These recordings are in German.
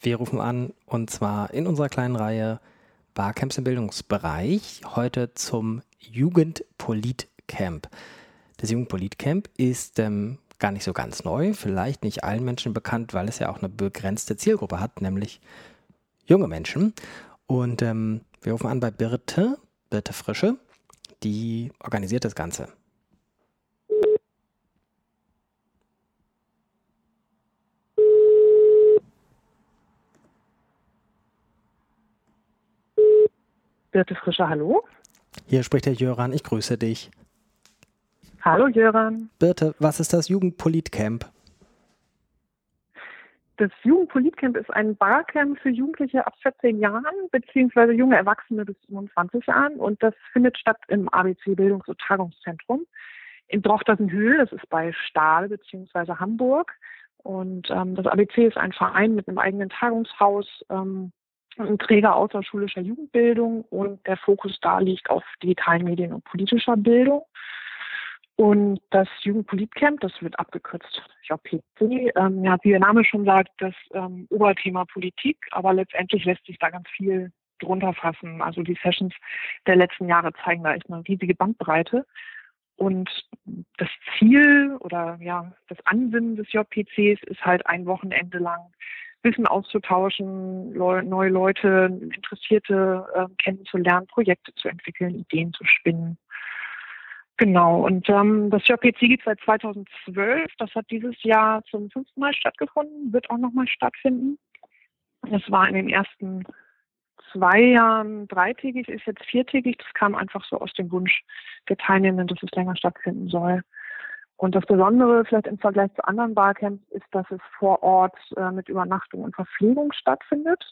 Wir rufen an und zwar in unserer kleinen Reihe Barcamps im Bildungsbereich. Heute zum Jugendpolitcamp. Das Jugendpolitcamp ist ähm, gar nicht so ganz neu, vielleicht nicht allen Menschen bekannt, weil es ja auch eine begrenzte Zielgruppe hat, nämlich junge Menschen. Und ähm, wir rufen an bei Birte, Birte Frische, die organisiert das Ganze. Birte Frischer, hallo. Hier spricht der Jöran, ich grüße dich. Hallo Jöran. Birte, was ist das Jugendpolitcamp? Das Jugendpolitcamp ist ein Barcamp für Jugendliche ab 14 Jahren beziehungsweise junge Erwachsene bis 25 Jahren und das findet statt im ABC Bildungs- und Tagungszentrum in Drochtersenhöhl, das ist bei Stahl beziehungsweise Hamburg. Und ähm, das ABC ist ein Verein mit einem eigenen Tagungshaus, ähm, Träger außerschulischer Jugendbildung und der Fokus da liegt auf digitalen Medien und politischer Bildung. Und das Jugendpolitcamp, das wird abgekürzt JPC, ähm, ja, wie der Name schon sagt, das ähm, Oberthema Politik, aber letztendlich lässt sich da ganz viel drunter fassen. Also die Sessions der letzten Jahre zeigen da echt eine riesige Bandbreite. Und das Ziel oder ja, das Ansinnen des JPCs ist halt ein Wochenende lang Wissen auszutauschen, Leu neue Leute, Interessierte äh, kennenzulernen, Projekte zu entwickeln, Ideen zu spinnen. Genau, und ähm, das JPC gibt seit 2012. Das hat dieses Jahr zum fünften Mal stattgefunden, wird auch nochmal stattfinden. Es war in den ersten zwei Jahren dreitägig, ist jetzt viertägig. Das kam einfach so aus dem Wunsch der Teilnehmenden, dass es länger stattfinden soll. Und das Besondere vielleicht im Vergleich zu anderen Barcamps ist, dass es vor Ort äh, mit Übernachtung und Verpflegung stattfindet.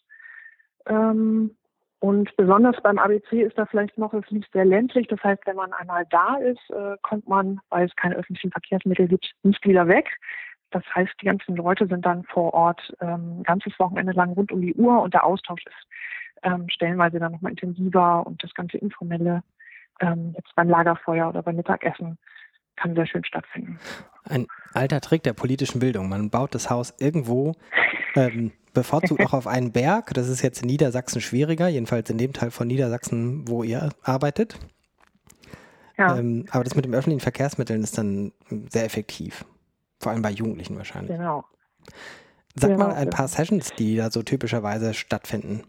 Ähm, und besonders beim ABC ist da vielleicht noch, es liegt sehr ländlich. Das heißt, wenn man einmal da ist, äh, kommt man, weil es keine öffentlichen Verkehrsmittel gibt, nicht wieder weg. Das heißt, die ganzen Leute sind dann vor Ort ähm, ganzes Wochenende lang rund um die Uhr und der Austausch ist ähm, stellenweise dann nochmal intensiver und das ganze Informelle ähm, jetzt beim Lagerfeuer oder beim Mittagessen kann sehr schön stattfinden. Ein alter Trick der politischen Bildung. Man baut das Haus irgendwo, ähm, bevorzugt auch auf einen Berg. Das ist jetzt in Niedersachsen schwieriger, jedenfalls in dem Teil von Niedersachsen, wo ihr arbeitet. Ja. Ähm, aber das mit den öffentlichen Verkehrsmitteln ist dann sehr effektiv. Vor allem bei Jugendlichen wahrscheinlich. Genau. Sag genau. mal ein paar Sessions, die da so typischerweise stattfinden.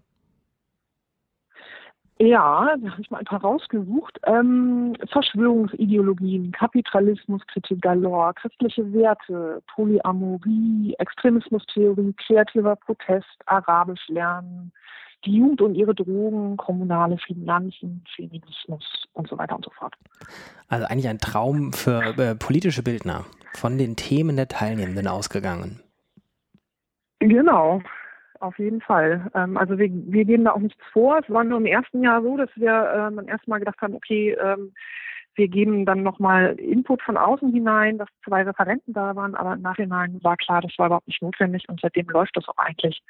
Ja, da habe ich mal ein paar rausgesucht. Ähm, Verschwörungsideologien, Kapitalismus, Kritik galore, christliche Werte, Polyamorie, Extremismustheorie, kreativer Protest, Arabisch lernen, die Jugend und ihre Drogen, kommunale Finanzen, Feminismus und so weiter und so fort. Also eigentlich ein Traum für äh, politische Bildner, von den Themen der Teilnehmenden ausgegangen. Genau, auf jeden Fall. Ähm, also wir, wir geben da auch nichts vor. Es war nur im ersten Jahr so, dass wir ähm, beim ersten gedacht haben, okay, ähm, wir geben dann nochmal Input von außen hinein, dass zwei Referenten da waren, aber im Nachhinein war klar, das war überhaupt nicht notwendig und seitdem läuft das auch eigentlich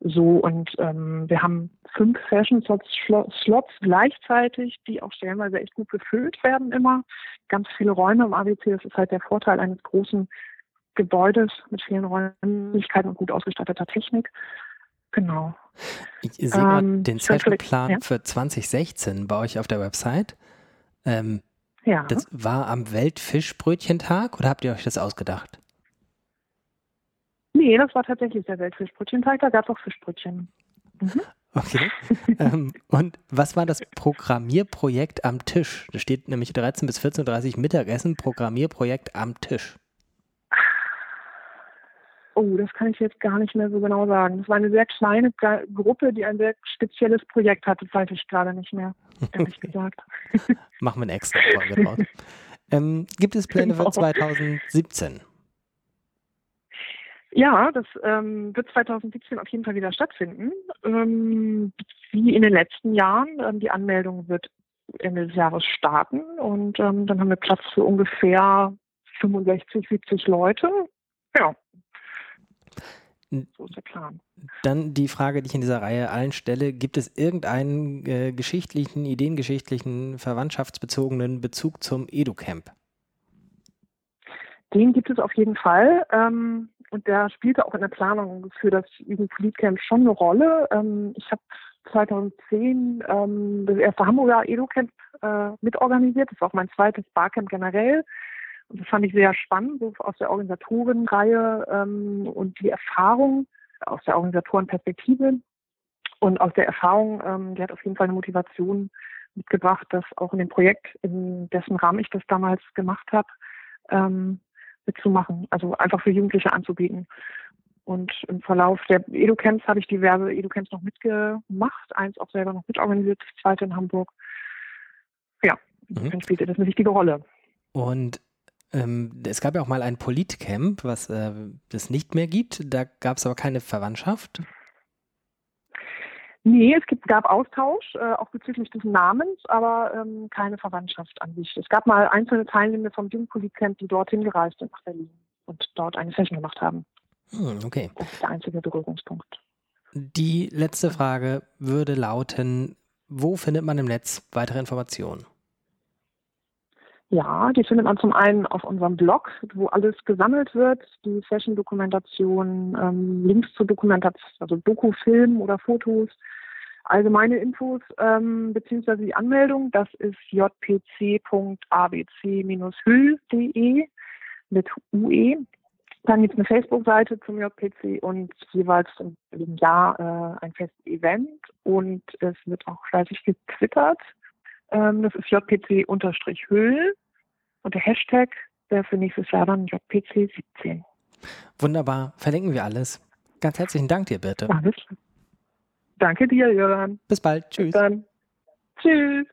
so. Und ähm, wir haben fünf Session-Slots gleichzeitig, die auch stellenweise echt gut befüllt werden immer. Ganz viele Räume im ABC, das ist halt der Vorteil eines großen Gebäudes mit vielen Räumlichkeiten und gut ausgestatteter Technik. Genau. Ich sehe ähm, den Zeitplan ja. für 2016 bei euch auf der Website. Ähm, ja. Das war am Weltfischbrötchentag oder habt ihr euch das ausgedacht? Nee, das war tatsächlich der Weltfischbrötchentag, da gab es auch Fischbrötchen. Mhm. Okay. ähm, und was war das Programmierprojekt am Tisch? Da steht nämlich 13 bis 14.30 Uhr Mittagessen, Programmierprojekt am Tisch. Oh, das kann ich jetzt gar nicht mehr so genau sagen. Das war eine sehr kleine Gruppe, die ein sehr spezielles Projekt hatte, das weiß ich gerade nicht mehr, ehrlich gesagt. Machen wir eine extra Folge draus. Ähm, gibt es Pläne genau. für 2017? Ja, das ähm, wird 2017 auf jeden Fall wieder stattfinden. Ähm, wie in den letzten Jahren. Ähm, die Anmeldung wird Ende des Jahres starten und ähm, dann haben wir Platz für ungefähr 65, 70 Leute. Ja, so ist der Plan. Dann die Frage, die ich in dieser Reihe allen stelle: Gibt es irgendeinen äh, geschichtlichen, ideengeschichtlichen, verwandtschaftsbezogenen Bezug zum EduCamp? Den gibt es auf jeden Fall. Ähm, und der spielte auch in der Planung für das Jugendpolitcamp schon eine Rolle. Ähm, ich habe 2010 ähm, das erste Hamburger Edu-Camp äh, mitorganisiert. Das war auch mein zweites Barcamp generell. Und das fand ich sehr spannend, so aus der Organisatorenreihe ähm, und die Erfahrung aus der Organisatorenperspektive. Und aus der Erfahrung, ähm, die hat auf jeden Fall eine Motivation mitgebracht, dass auch in dem Projekt, in dessen Rahmen ich das damals gemacht habe, ähm, mitzumachen. Also einfach für Jugendliche anzubieten. Und im Verlauf der Edu-Camps habe ich diverse Edu-Camps noch mitgemacht, eins auch selber noch mitorganisiert, das zweite in Hamburg. Ja, mhm. spielte das eine wichtige Rolle. Und ähm, es gab ja auch mal ein Politcamp, was äh, es nicht mehr gibt. Da gab es aber keine Verwandtschaft. Nee, es gibt, gab Austausch, äh, auch bezüglich des Namens, aber ähm, keine Verwandtschaft an sich. Es gab mal einzelne Teilnehmer vom Jugendpolitcamp, die dorthin gereist sind nach Berlin und dort eine Session gemacht haben. Hm, okay. Das ist der einzige Berührungspunkt. Die letzte Frage würde lauten, wo findet man im Netz weitere Informationen? Ja, die findet man zum einen auf unserem Blog, wo alles gesammelt wird, die Session-Dokumentation, ähm, Links zur Dokumentation, also Doku-Film oder Fotos, allgemeine Infos ähm, beziehungsweise die Anmeldung. Das ist jpc.abc-hüll.de mit UE. Dann gibt es eine Facebook-Seite zum JPC und jeweils im Jahr äh, ein festes Event und es wird auch fleißig getwittert. Ähm, das ist JPC-Hüll und der Hashtag wäre für nächstes Jahr dann JPC17. Wunderbar, verlinken wir alles. Ganz herzlichen Dank dir, Birte. Alles. Danke dir, Jörn. Bis bald. Tschüss. Bis dann. Tschüss.